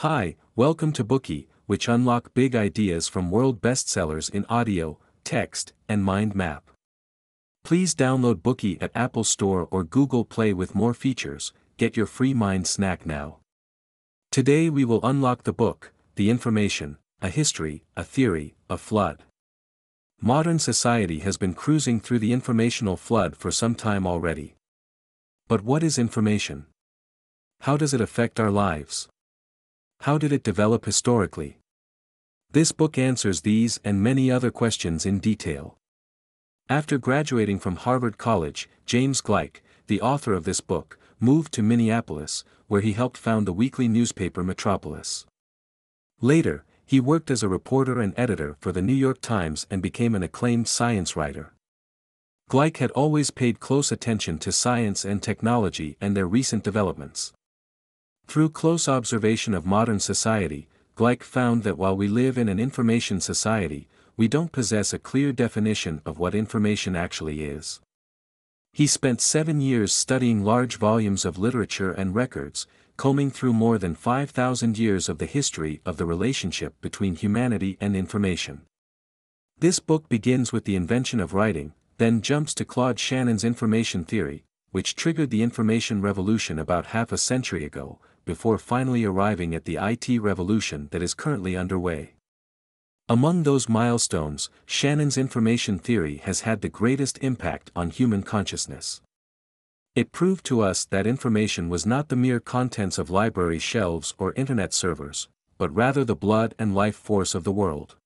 Hi, welcome to Bookey, which unlock big ideas from world bestsellers in audio, text, and mind map. Please download Bookey at Apple Store or Google Play with more features. Get your free mind snack now. Today we will unlock the book, The Information, a history, a theory, a flood. Modern society has been cruising through the informational flood for some time already. But what is information? How does it affect our lives? How did it develop historically? This book answers these and many other questions in detail. After graduating from Harvard College, James Gleick, the author of this book, moved to Minneapolis, where he helped found the weekly newspaper Metropolis. Later, he worked as a reporter and editor for the New York Times and became an acclaimed science writer. Gleick had always paid close attention to science and technology and their recent developments. Through close observation of modern society, Gleick found that while we live in an information society, we don't possess a clear definition of what information actually is. He spent seven years studying large volumes of literature and records, combing through more than 5,000 years of the history of the relationship between humanity and information. This book begins with the invention of writing, then jumps to Claude Shannon's information theory, which triggered the information revolution about half a century ago, before finally arriving at the IT revolution that is currently underway. Among those milestones, Shannon's information theory has had the greatest impact on human consciousness. It proved to us that information was not the mere contents of library shelves or internet servers, but rather the blood and life force of the world.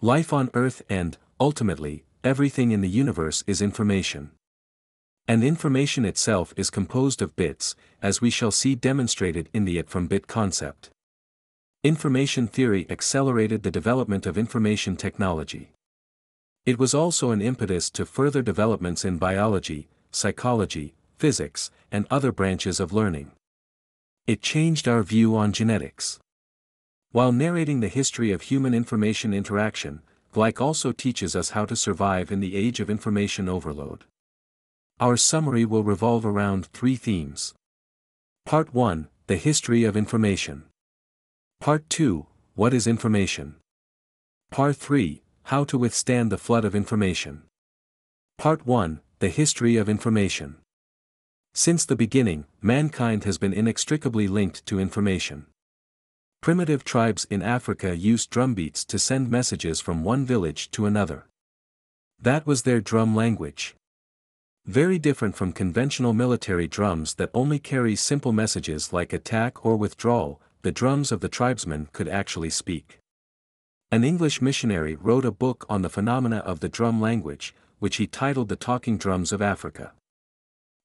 Life on Earth and, ultimately, everything in the universe is information. And information itself is composed of bits, as we shall see demonstrated in the it from bit concept. Information theory accelerated the development of information technology. It was also an impetus to further developments in biology, psychology, physics, and other branches of learning. It changed our view on genetics. While narrating the history of human information interaction, Gleick also teaches us how to survive in the age of information overload. Our summary will revolve around three themes. Part 1 The History of Information. Part 2 What is Information? Part 3 How to Withstand the Flood of Information. Part 1 the history of information. Since the beginning, mankind has been inextricably linked to information. Primitive tribes in Africa used drumbeats to send messages from one village to another. That was their drum language. Very different from conventional military drums that only carry simple messages like attack or withdrawal, the drums of the tribesmen could actually speak. An English missionary wrote a book on the phenomena of the drum language, which he titled The Talking Drums of Africa.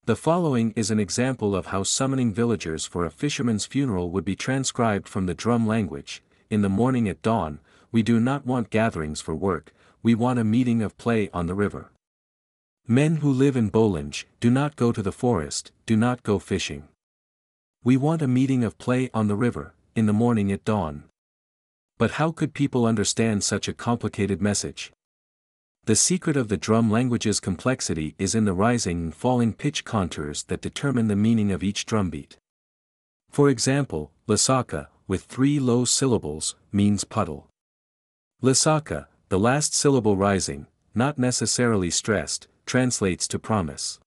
The following is an example of how summoning villagers for a fisherman's funeral would be transcribed from the drum language. In the morning at dawn, we do not want gatherings for work, we want a meeting of play on the river. Men who live in Bolinge, do not go to the forest, do not go fishing. We want a meeting of play on the river, in the morning at dawn. But how could people understand such a complicated message? The secret of the drum language's complexity is in the rising and falling pitch contours that determine the meaning of each drumbeat. For example, Lasaka, with three low syllables, means puddle. Lasaka, the last syllable rising, not necessarily stressed, translates to promise.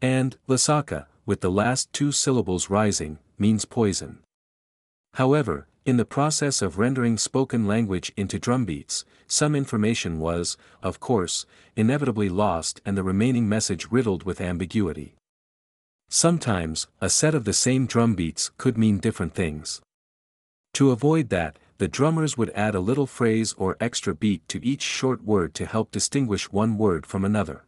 And, Lasaka, with the last two syllables rising, means poison. However, in the process of rendering spoken language into drumbeats, some information was, of course, inevitably lost and the remaining message riddled with ambiguity. Sometimes, a set of the same drumbeats could mean different things. To avoid that, the drummers would add a little phrase or extra beat to each short word to help distinguish one word from another.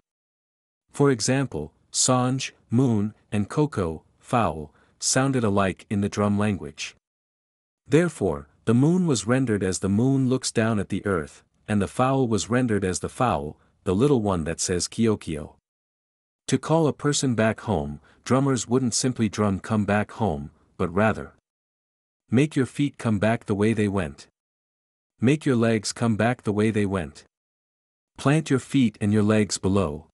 For example, Sanj, moon, and Coco, fowl, sounded alike in the drum language. Therefore, the moon was rendered as the moon looks down at the earth, and the fowl was rendered as the fowl, the little one that says Kiokio. To call a person back home, drummers wouldn't simply drum come back home, but rather. Make your feet come back the way they went. Make your legs come back the way they went. Plant your feet and your legs below.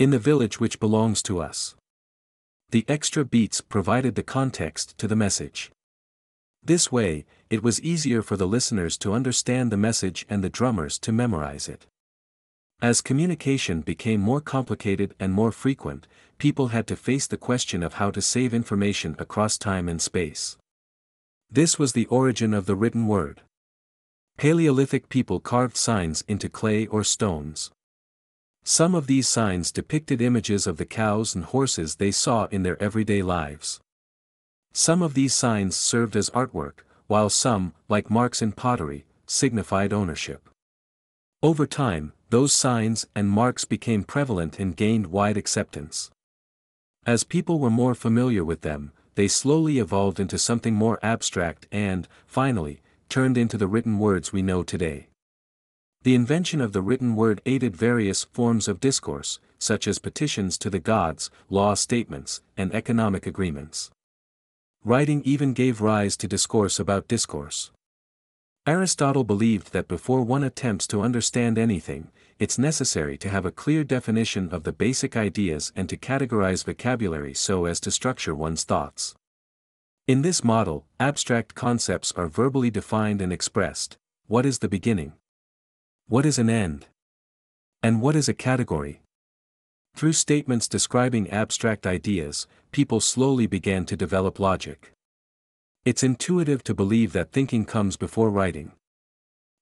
In the village which belongs to us. The extra beats provided the context to the message. This way, it was easier for the listeners to understand the message and the drummers to memorize it. As communication became more complicated and more frequent, people had to face the question of how to save information across time and space. This was the origin of the written word. Paleolithic people carved signs into clay or stones. Some of these signs depicted images of the cows and horses they saw in their everyday lives. Some of these signs served as artwork, while some, like marks in pottery, signified ownership. Over time, those signs and marks became prevalent and gained wide acceptance. As people were more familiar with them, they slowly evolved into something more abstract and, finally, turned into the written words we know today. The invention of the written word aided various forms of discourse, such as petitions to the gods, law statements, and economic agreements. Writing even gave rise to discourse about discourse. Aristotle believed that before one attempts to understand anything, it's necessary to have a clear definition of the basic ideas and to categorize vocabulary so as to structure one's thoughts. In this model, abstract concepts are verbally defined and expressed. What is the beginning? What is an end? And what is a category? Through statements describing abstract ideas, people slowly began to develop logic. It's intuitive to believe that thinking comes before writing.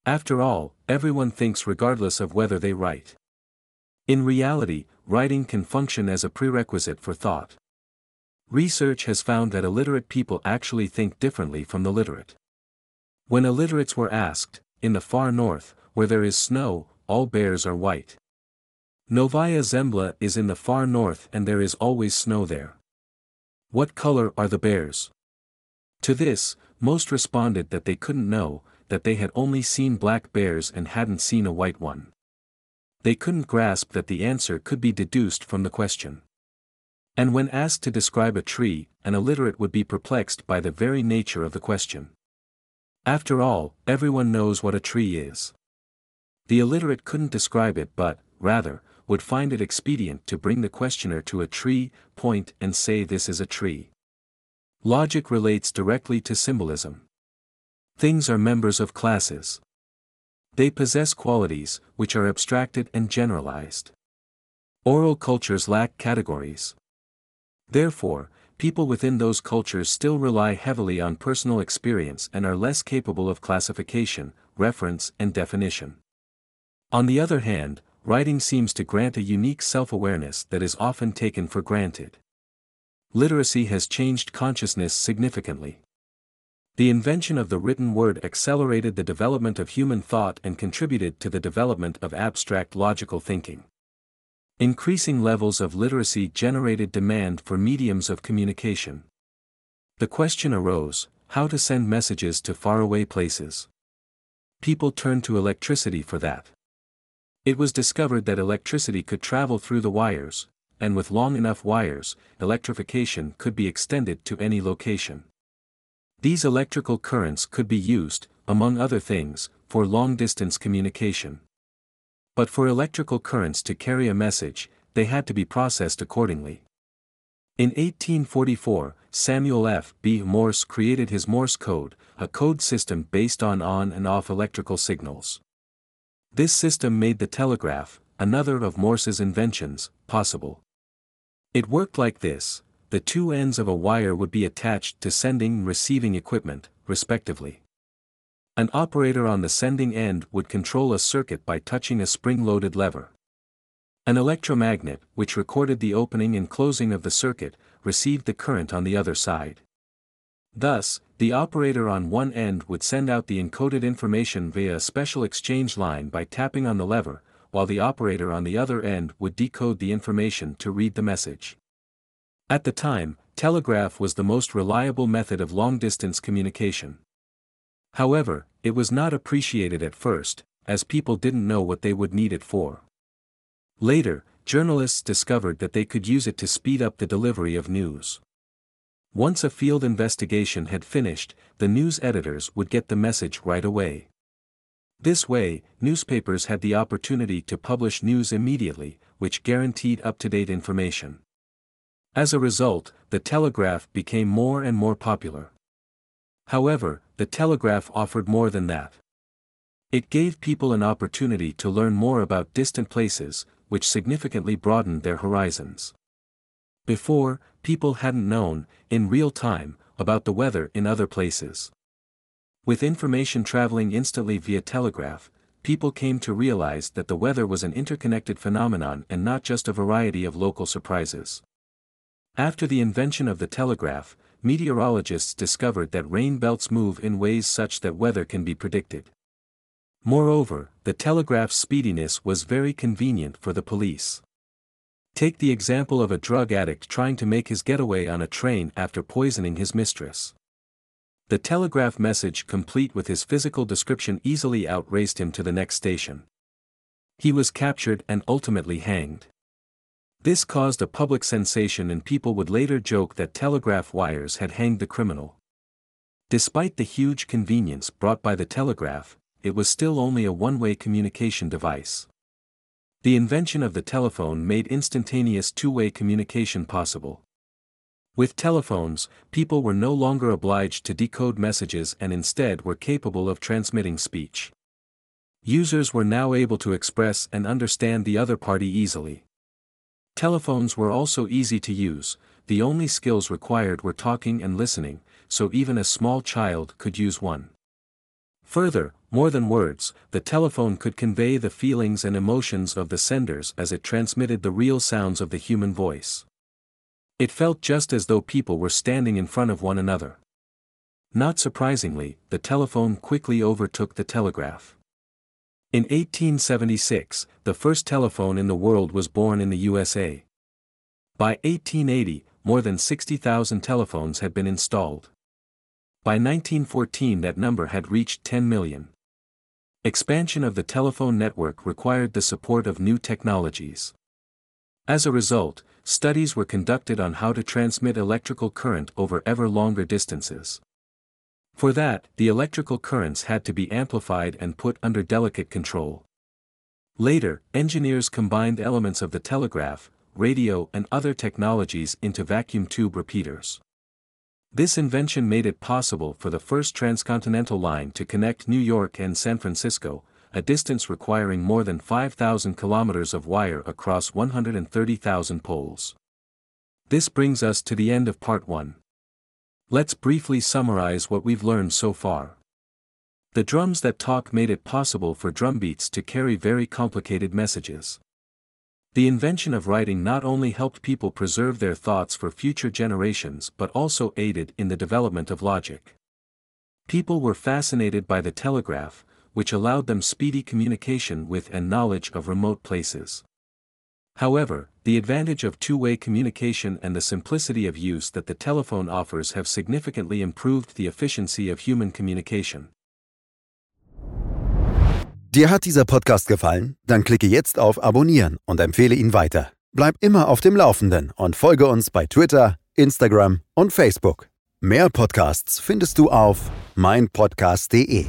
After all, everyone thinks regardless of whether they write. In reality, writing can function as a prerequisite for thought. Research has found that illiterate people actually think differently from the literate. When illiterates were asked, in the far north, where there is snow, all bears are white. Novaya Zemlya is in the far north and there is always snow there. What color are the bears? To this, most responded that they couldn't know, that they had only seen black bears and hadn't seen a white one. They couldn't grasp that the answer could be deduced from the question. And when asked to describe a tree, an illiterate would be perplexed by the very nature of the question. After all, everyone knows what a tree is. The illiterate couldn't describe it but, rather, would find it expedient to bring the questioner to a tree, point and say this is a tree. Logic relates directly to symbolism. Things are members of classes. They possess qualities, which are abstracted and generalized. Oral cultures lack categories. Therefore, people within those cultures still rely heavily on personal experience and are less capable of classification, reference and definition. On the other hand, writing seems to grant a unique self-awareness that is often taken for granted. Literacy has changed consciousness significantly. The invention of the written word accelerated the development of human thought and contributed to the development of abstract logical thinking. Increasing levels of literacy generated demand for mediums of communication. The question arose, how to send messages to faraway places. People turned to electricity for that. It was discovered that electricity could travel through the wires, and with long enough wires, electrification could be extended to any location. These electrical currents could be used, among other things, for long-distance communication. But for electrical currents to carry a message, they had to be processed accordingly. In 1844, Samuel F. B. Morse created his Morse code, a code system based on on and off electrical signals. This system made the telegraph, another of Morse's inventions, possible. It worked like this, the two ends of a wire would be attached to sending and receiving equipment, respectively. An operator on the sending end would control a circuit by touching a spring-loaded lever. An electromagnet, which recorded the opening and closing of the circuit, received the current on the other side. Thus, the operator on one end would send out the encoded information via a special exchange line by tapping on the lever, while the operator on the other end would decode the information to read the message. At the time, telegraph was the most reliable method of long-distance communication. However, it was not appreciated at first, as people didn't know what they would need it for. Later, journalists discovered that they could use it to speed up the delivery of news. Once a field investigation had finished, the news editors would get the message right away. This way, newspapers had the opportunity to publish news immediately, which guaranteed up-to-date information. As a result, the telegraph became more and more popular. However, the telegraph offered more than that. It gave people an opportunity to learn more about distant places, which significantly broadened their horizons. Before, people hadn't known, in real time, about the weather in other places. With information traveling instantly via telegraph, people came to realize that the weather was an interconnected phenomenon and not just a variety of local surprises. After the invention of the telegraph, meteorologists discovered that rain belts move in ways such that weather can be predicted. Moreover, the telegraph's speediness was very convenient for the police. Take the example of a drug addict trying to make his getaway on a train after poisoning his mistress. The telegraph message complete with his physical description easily outraced him to the next station. He was captured and ultimately hanged. This caused a public sensation and people would later joke that telegraph wires had hanged the criminal. Despite the huge convenience brought by the telegraph, it was still only a one-way communication device. The invention of the telephone made instantaneous two-way communication possible. With telephones, people were no longer obliged to decode messages and instead were capable of transmitting speech. Users were now able to express and understand the other party easily. Telephones were also easy to use, the only skills required were talking and listening, so even a small child could use one. Further, more than words, the telephone could convey the feelings and emotions of the senders as it transmitted the real sounds of the human voice. It felt just as though people were standing in front of one another. Not surprisingly, the telephone quickly overtook the telegraph. In 1876, the first telephone in the world was born in the USA. By 1880, more than 60,000 telephones had been installed. By 1914 that number had reached 10 million. Expansion of the telephone network required the support of new technologies. As a result, studies were conducted on how to transmit electrical current over ever longer distances. For that, the electrical currents had to be amplified and put under delicate control. Later, engineers combined elements of the telegraph, radio and other technologies into vacuum tube repeaters. This invention made it possible for the first transcontinental line to connect New York and San Francisco, a distance requiring more than 5,000 kilometers of wire across 130,000 poles. This brings us to the end of part 1. Let's briefly summarize what we've learned so far. The drums that talk made it possible for drumbeats to carry very complicated messages. The invention of writing not only helped people preserve their thoughts for future generations but also aided in the development of logic. People were fascinated by the telegraph, which allowed them speedy communication with and knowledge of remote places. However, the advantage of two-way communication and the simplicity of use that the telephone offers have significantly improved the efficiency of human communication. Dir hat dieser Podcast gefallen? Dann klicke jetzt auf Abonnieren und empfehle ihn weiter. Bleib immer auf dem Laufenden und folge uns bei Twitter, Instagram und Facebook. Mehr Podcasts findest du auf meinpodcast.de.